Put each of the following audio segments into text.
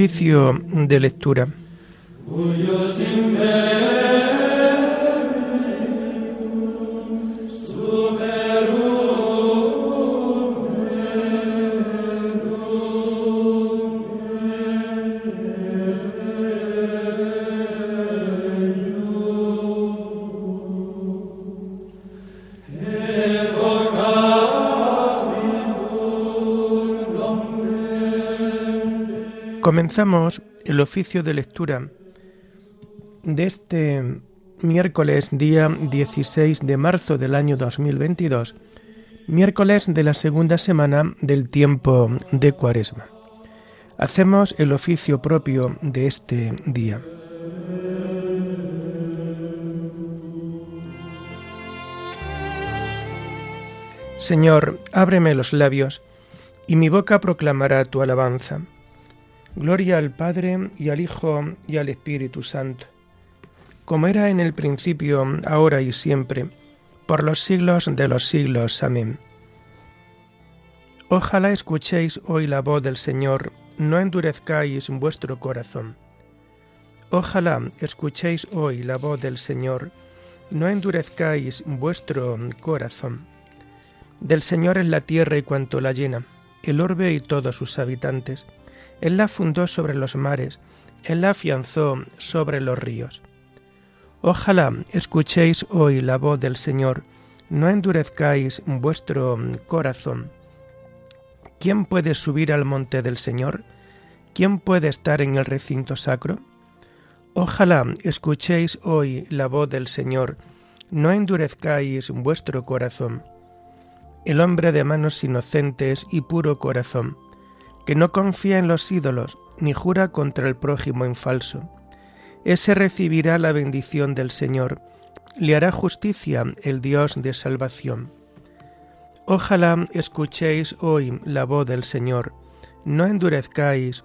Oficio de lectura. Comenzamos el oficio de lectura de este miércoles día 16 de marzo del año 2022, miércoles de la segunda semana del tiempo de Cuaresma. Hacemos el oficio propio de este día. Señor, ábreme los labios, y mi boca proclamará tu alabanza. Gloria al Padre y al Hijo y al Espíritu Santo, como era en el principio, ahora y siempre, por los siglos de los siglos. Amén. Ojalá escuchéis hoy la voz del Señor, no endurezcáis vuestro corazón. Ojalá escuchéis hoy la voz del Señor, no endurezcáis vuestro corazón. Del Señor es la tierra y cuanto la llena, el orbe y todos sus habitantes él la fundó sobre los mares, Él la afianzó sobre los ríos. Ojalá escuchéis hoy la voz del Señor, no endurezcáis vuestro corazón. ¿Quién puede subir al monte del Señor? ¿Quién puede estar en el recinto sacro? Ojalá escuchéis hoy la voz del Señor, no endurezcáis vuestro corazón. El hombre de manos inocentes y puro corazón, que no confía en los ídolos, ni jura contra el prójimo en falso. Ese recibirá la bendición del Señor, le hará justicia el Dios de salvación. Ojalá escuchéis hoy la voz del Señor, no endurezcáis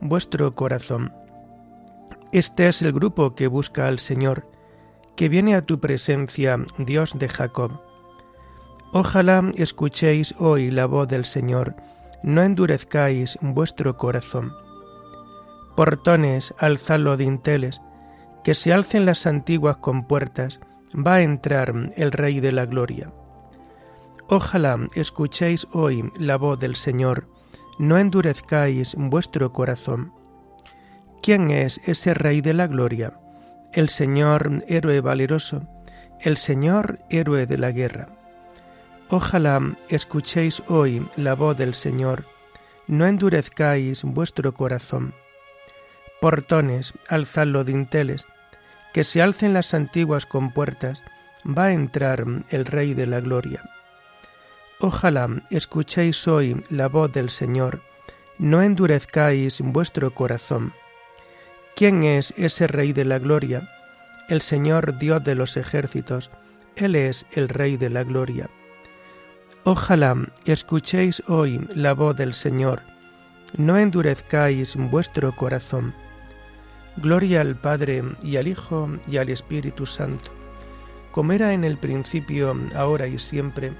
vuestro corazón. Este es el grupo que busca al Señor, que viene a tu presencia, Dios de Jacob. Ojalá escuchéis hoy la voz del Señor, no endurezcáis vuestro corazón. Portones, alzadlo dinteles, que se alcen las antiguas compuertas, va a entrar el Rey de la Gloria. Ojalá escuchéis hoy la voz del Señor, no endurezcáis vuestro corazón. ¿Quién es ese Rey de la Gloria? El Señor héroe valeroso, el Señor héroe de la guerra. Ojalá escuchéis hoy la voz del Señor, no endurezcáis vuestro corazón. Portones, alzadlo dinteles, que se alcen las antiguas compuertas, va a entrar el Rey de la Gloria. Ojalá escuchéis hoy la voz del Señor, no endurezcáis vuestro corazón. ¿Quién es ese Rey de la Gloria? El Señor Dios de los ejércitos, Él es el Rey de la Gloria. Ojalá escuchéis hoy la voz del Señor, no endurezcáis vuestro corazón. Gloria al Padre y al Hijo y al Espíritu Santo, como era en el principio, ahora y siempre,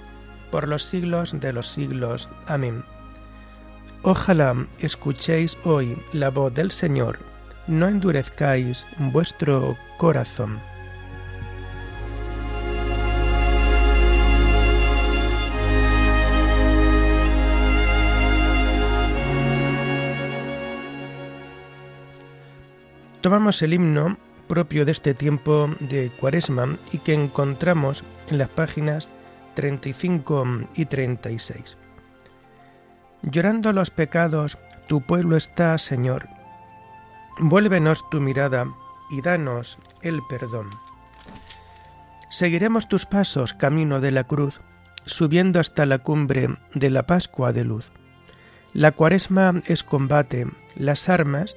por los siglos de los siglos. Amén. Ojalá escuchéis hoy la voz del Señor, no endurezcáis vuestro corazón. Tomamos el himno propio de este tiempo de Cuaresma y que encontramos en las páginas 35 y 36. Llorando los pecados, tu pueblo está, Señor. Vuélvenos tu mirada y danos el perdón. Seguiremos tus pasos camino de la cruz, subiendo hasta la cumbre de la Pascua de luz. La cuaresma es combate, las armas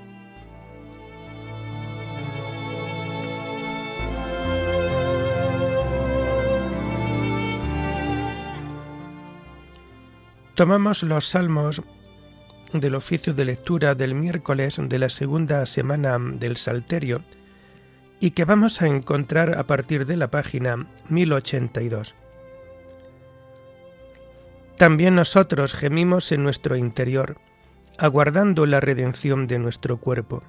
Tomamos los salmos del oficio de lectura del miércoles de la segunda semana del Salterio y que vamos a encontrar a partir de la página 1082. También nosotros gemimos en nuestro interior, aguardando la redención de nuestro cuerpo.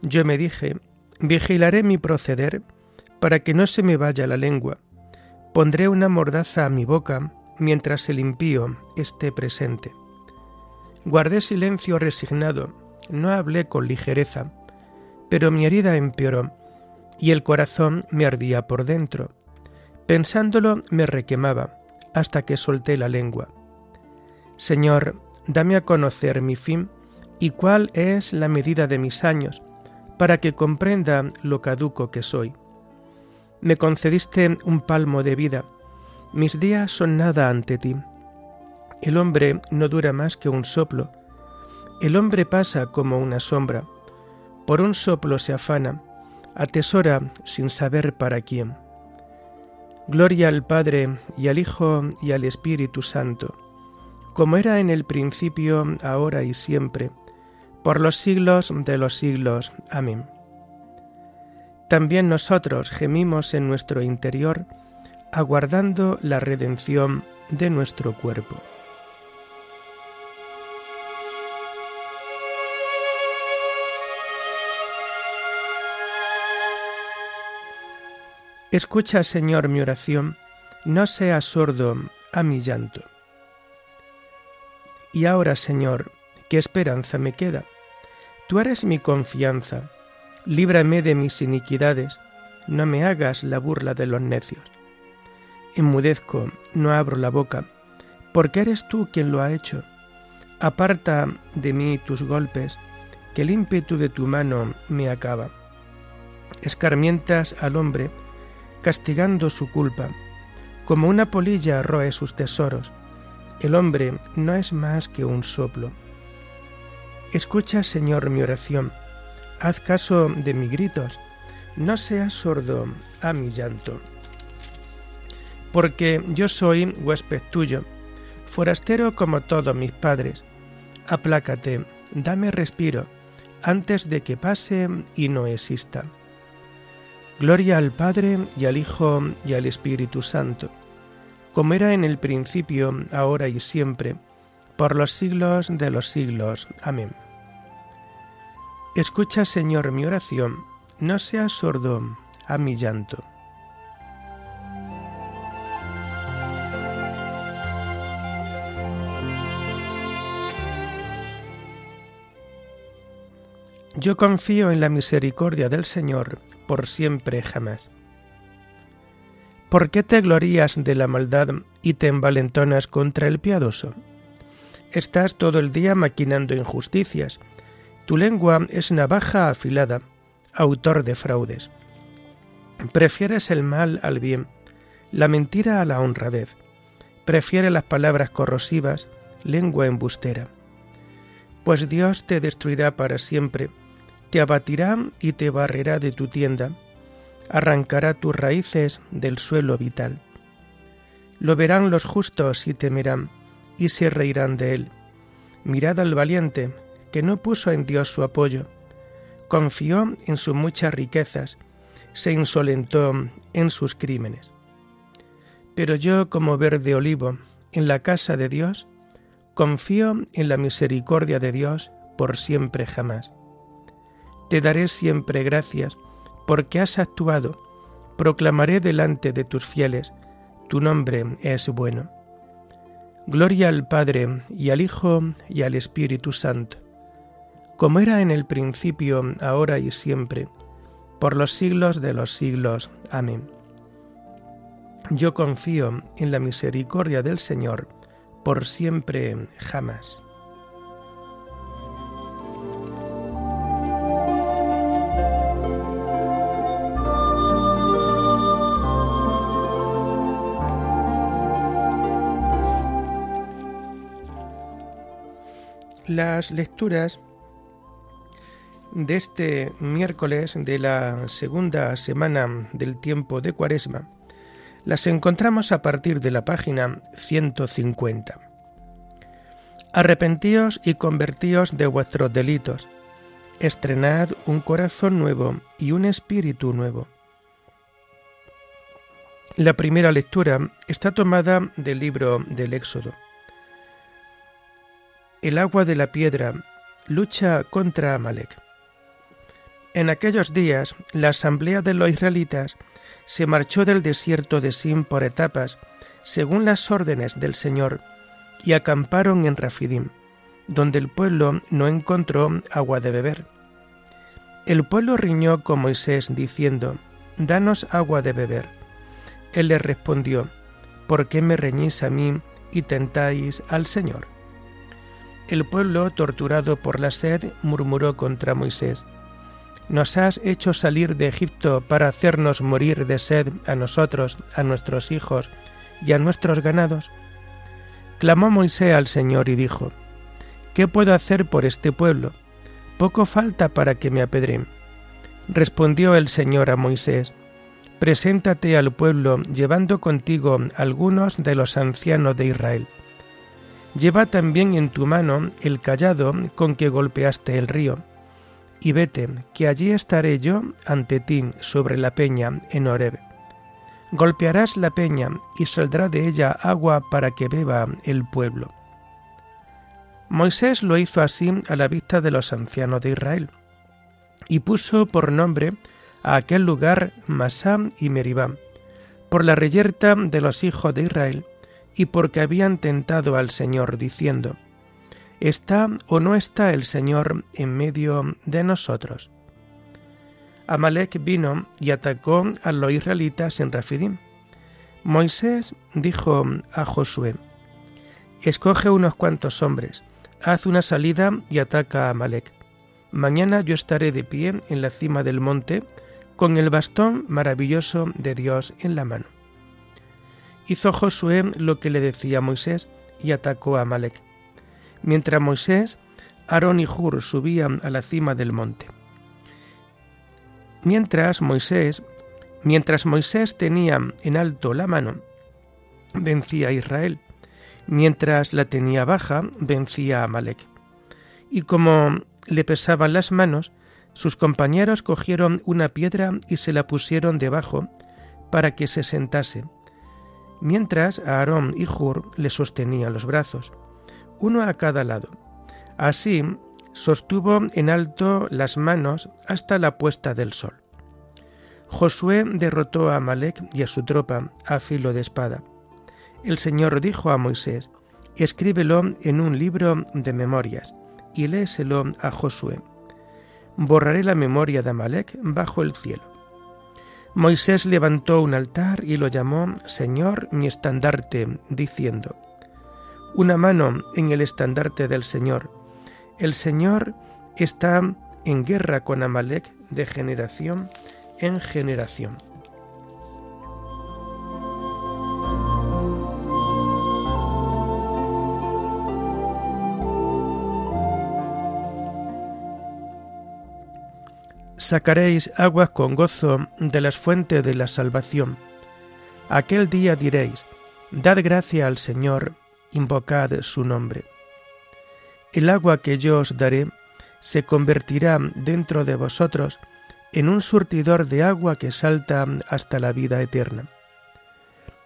Yo me dije, vigilaré mi proceder para que no se me vaya la lengua, pondré una mordaza a mi boca mientras el impío esté presente. Guardé silencio resignado, no hablé con ligereza, pero mi herida empeoró y el corazón me ardía por dentro. Pensándolo me requemaba hasta que solté la lengua. Señor, dame a conocer mi fin y cuál es la medida de mis años, para que comprenda lo caduco que soy. Me concediste un palmo de vida, mis días son nada ante ti. El hombre no dura más que un soplo, el hombre pasa como una sombra, por un soplo se afana, atesora sin saber para quién. Gloria al Padre y al Hijo y al Espíritu Santo, como era en el principio, ahora y siempre, por los siglos de los siglos. Amén. También nosotros gemimos en nuestro interior, aguardando la redención de nuestro cuerpo. Escucha, Señor, mi oración, no seas sordo a mi llanto. Y ahora, Señor, ¿qué esperanza me queda? Tú eres mi confianza, líbrame de mis iniquidades, no me hagas la burla de los necios. Enmudezco, no abro la boca, porque eres tú quien lo ha hecho. Aparta de mí tus golpes, que el ímpetu de tu mano me acaba. Escarmientas al hombre, castigando su culpa. Como una polilla roe sus tesoros, el hombre no es más que un soplo. Escucha, Señor, mi oración, haz caso de mis gritos, no seas sordo a mi llanto porque yo soy huésped tuyo, forastero como todos mis padres. Aplácate, dame respiro, antes de que pase y no exista. Gloria al Padre y al Hijo y al Espíritu Santo, como era en el principio, ahora y siempre, por los siglos de los siglos. Amén. Escucha, Señor, mi oración, no seas sordo a mi llanto. Yo confío en la misericordia del Señor por siempre jamás. ¿Por qué te glorías de la maldad y te envalentonas contra el piadoso? Estás todo el día maquinando injusticias. Tu lengua es navaja afilada, autor de fraudes. Prefieres el mal al bien, la mentira a la honradez. Prefiere las palabras corrosivas, lengua embustera. Pues Dios te destruirá para siempre te abatirá y te barrerá de tu tienda, arrancará tus raíces del suelo vital. Lo verán los justos y temerán, y se reirán de él. Mirad al valiente, que no puso en Dios su apoyo, confió en sus muchas riquezas, se insolentó en sus crímenes. Pero yo, como verde olivo, en la casa de Dios, confío en la misericordia de Dios por siempre jamás. Te daré siempre gracias, porque has actuado. Proclamaré delante de tus fieles, tu nombre es bueno. Gloria al Padre y al Hijo y al Espíritu Santo, como era en el principio, ahora y siempre, por los siglos de los siglos. Amén. Yo confío en la misericordia del Señor, por siempre jamás. Las lecturas de este miércoles de la segunda semana del tiempo de Cuaresma las encontramos a partir de la página 150. Arrepentíos y convertíos de vuestros delitos. Estrenad un corazón nuevo y un espíritu nuevo. La primera lectura está tomada del libro del Éxodo. El agua de la piedra lucha contra Amalek. En aquellos días, la asamblea de los israelitas se marchó del desierto de Sim por etapas, según las órdenes del Señor, y acamparon en Rafidim, donde el pueblo no encontró agua de beber. El pueblo riñó con Moisés diciendo, Danos agua de beber. Él le respondió, ¿Por qué me reñís a mí y tentáis al Señor? El pueblo, torturado por la sed, murmuró contra Moisés, Nos has hecho salir de Egipto para hacernos morir de sed a nosotros, a nuestros hijos y a nuestros ganados. Clamó Moisés al Señor y dijo, ¿Qué puedo hacer por este pueblo? Poco falta para que me apedren. Respondió el Señor a Moisés, Preséntate al pueblo llevando contigo algunos de los ancianos de Israel. Lleva también en tu mano el callado con que golpeaste el río, y vete, que allí estaré yo ante ti sobre la peña en Horeb. Golpearás la peña y saldrá de ella agua para que beba el pueblo. Moisés lo hizo así a la vista de los ancianos de Israel, y puso por nombre a aquel lugar Masá y Meribá, por la reyerta de los hijos de Israel, y porque habían tentado al Señor diciendo, ¿Está o no está el Señor en medio de nosotros? Amalek vino y atacó a los israelitas en Rafidim. Moisés dijo a Josué, Escoge unos cuantos hombres, haz una salida y ataca a Amalek. Mañana yo estaré de pie en la cima del monte con el bastón maravilloso de Dios en la mano. Hizo Josué lo que le decía Moisés y atacó a Amalek. Mientras Moisés, Aarón y Hur subían a la cima del monte. Mientras Moisés, mientras Moisés tenía en alto la mano, vencía a Israel. Mientras la tenía baja, vencía a Amalek. Y como le pesaban las manos, sus compañeros cogieron una piedra y se la pusieron debajo para que se sentase, mientras Aarón y Hur le sostenían los brazos, uno a cada lado. Así sostuvo en alto las manos hasta la puesta del sol. Josué derrotó a Amalek y a su tropa a filo de espada. El Señor dijo a Moisés, escríbelo en un libro de memorias y léeselo a Josué. Borraré la memoria de Amalek bajo el cielo. Moisés levantó un altar y lo llamó Señor mi estandarte, diciendo, Una mano en el estandarte del Señor. El Señor está en guerra con Amalek de generación en generación. Sacaréis aguas con gozo de las fuentes de la salvación. Aquel día diréis, Dad gracia al Señor, invocad su nombre. El agua que yo os daré se convertirá dentro de vosotros en un surtidor de agua que salta hasta la vida eterna.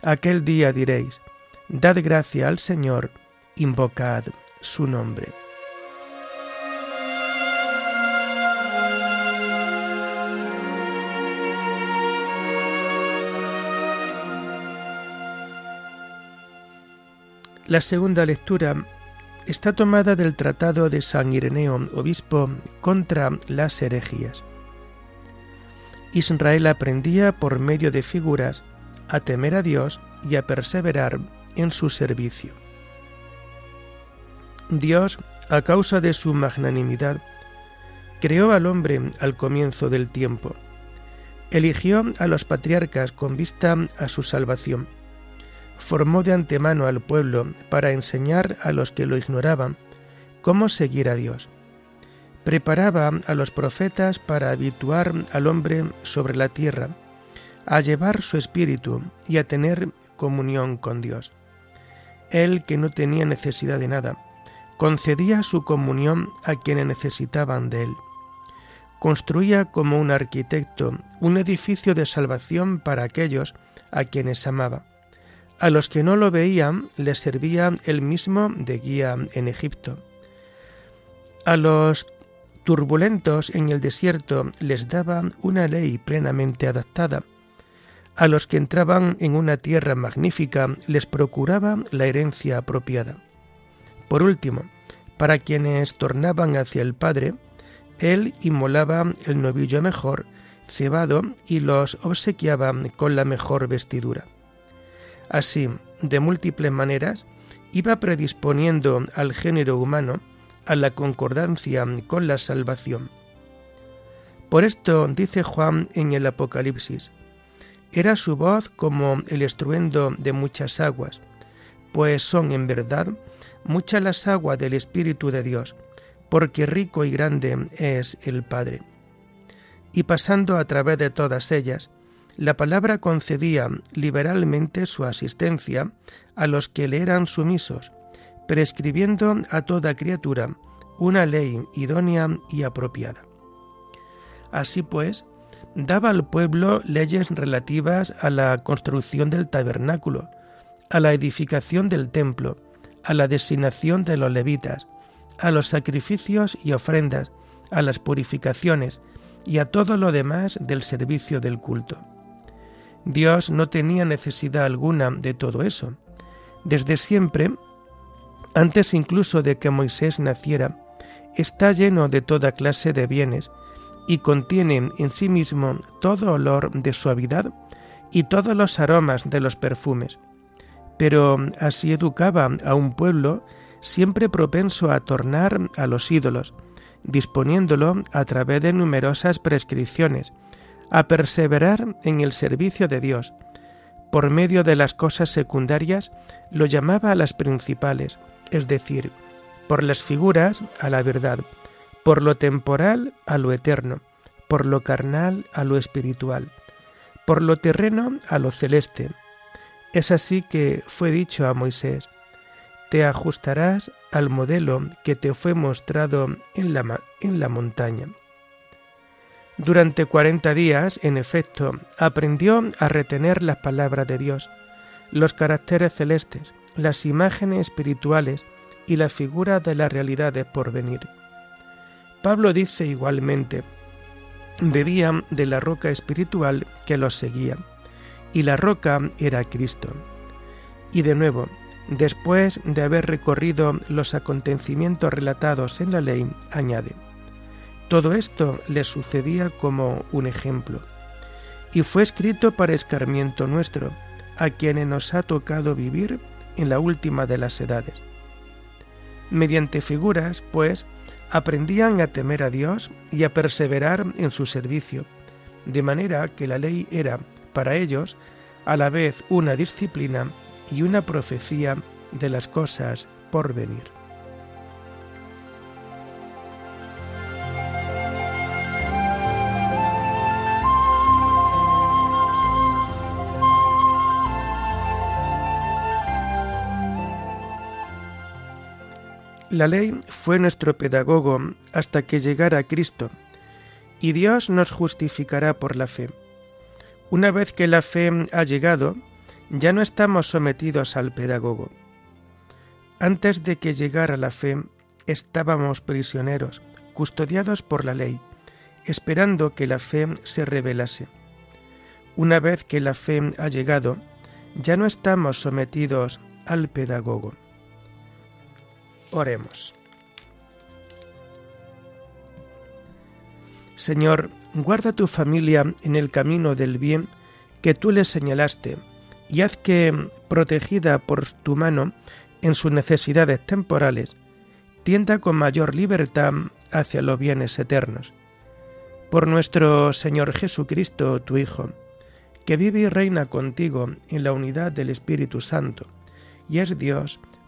Aquel día diréis, Dad gracia al Señor, invocad su nombre. La segunda lectura está tomada del Tratado de San Ireneo, obispo, contra las herejías. Israel aprendía por medio de figuras a temer a Dios y a perseverar en su servicio. Dios, a causa de su magnanimidad, creó al hombre al comienzo del tiempo. Eligió a los patriarcas con vista a su salvación formó de antemano al pueblo para enseñar a los que lo ignoraban cómo seguir a Dios. Preparaba a los profetas para habituar al hombre sobre la tierra, a llevar su espíritu y a tener comunión con Dios. Él que no tenía necesidad de nada, concedía su comunión a quienes necesitaban de él. Construía como un arquitecto un edificio de salvación para aquellos a quienes amaba. A los que no lo veían les servía él mismo de guía en Egipto. A los turbulentos en el desierto les daba una ley plenamente adaptada. A los que entraban en una tierra magnífica les procuraba la herencia apropiada. Por último, para quienes tornaban hacia el Padre, él inmolaba el novillo mejor, cebado, y los obsequiaba con la mejor vestidura. Así, de múltiples maneras, iba predisponiendo al género humano a la concordancia con la salvación. Por esto dice Juan en el Apocalipsis, era su voz como el estruendo de muchas aguas, pues son en verdad muchas las aguas del Espíritu de Dios, porque rico y grande es el Padre. Y pasando a través de todas ellas, la palabra concedía liberalmente su asistencia a los que le eran sumisos, prescribiendo a toda criatura una ley idónea y apropiada. Así pues, daba al pueblo leyes relativas a la construcción del tabernáculo, a la edificación del templo, a la designación de los levitas, a los sacrificios y ofrendas, a las purificaciones y a todo lo demás del servicio del culto. Dios no tenía necesidad alguna de todo eso. Desde siempre, antes incluso de que Moisés naciera, está lleno de toda clase de bienes y contiene en sí mismo todo olor de suavidad y todos los aromas de los perfumes. Pero así educaba a un pueblo siempre propenso a tornar a los ídolos, disponiéndolo a través de numerosas prescripciones, a perseverar en el servicio de Dios. Por medio de las cosas secundarias lo llamaba a las principales, es decir, por las figuras a la verdad, por lo temporal a lo eterno, por lo carnal a lo espiritual, por lo terreno a lo celeste. Es así que fue dicho a Moisés, te ajustarás al modelo que te fue mostrado en la, en la montaña. Durante cuarenta días, en efecto, aprendió a retener las palabras de Dios, los caracteres celestes, las imágenes espirituales y la figura de las realidades por venir. Pablo dice igualmente, bebían de la roca espiritual que los seguía, y la roca era Cristo. Y de nuevo, después de haber recorrido los acontecimientos relatados en la ley, añade, todo esto le sucedía como un ejemplo, y fue escrito para escarmiento nuestro, a quienes nos ha tocado vivir en la última de las edades Mediante figuras, pues, aprendían a temer a Dios y a perseverar en su servicio, de manera que la ley era, para ellos, a la vez una disciplina y una profecía de las cosas por venir. La ley fue nuestro pedagogo hasta que llegara Cristo, y Dios nos justificará por la fe. Una vez que la fe ha llegado, ya no estamos sometidos al pedagogo. Antes de que llegara la fe, estábamos prisioneros, custodiados por la ley, esperando que la fe se revelase. Una vez que la fe ha llegado, ya no estamos sometidos al pedagogo. Oremos. Señor, guarda tu familia en el camino del bien que tú les señalaste, y haz que, protegida por tu mano en sus necesidades temporales, tienda con mayor libertad hacia los bienes eternos. Por nuestro Señor Jesucristo, tu Hijo, que vive y reina contigo en la unidad del Espíritu Santo, y es Dios